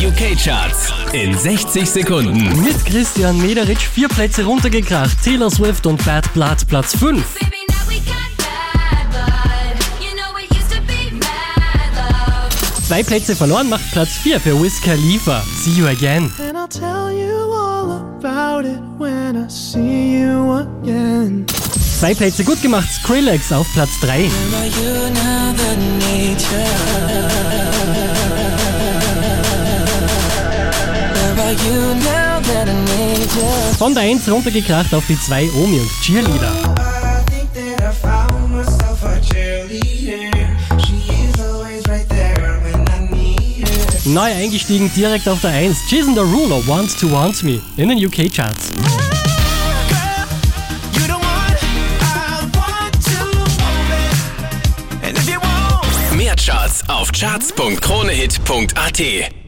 UK-Charts in 60 Sekunden. Mit Christian Mederich vier Plätze runtergekracht. Taylor Swift und Bad Blood Platz 5. Baby, now we got bad blood. You know it used to be mad love. Zwei Plätze verloren macht Platz 4 für Wiz Khalifa. See you again. And I'll tell you all about it when I see you again. Zwei Plätze gut gemacht. Skrillex auf Platz 3. Von der 1 runtergekracht auf die 2 Omi und Cheerleader. Neu eingestiegen direkt auf der 1. Jason Derulo Wants to Want Me in den UK Charts. The Mehr Charts auf charts.kronehit.at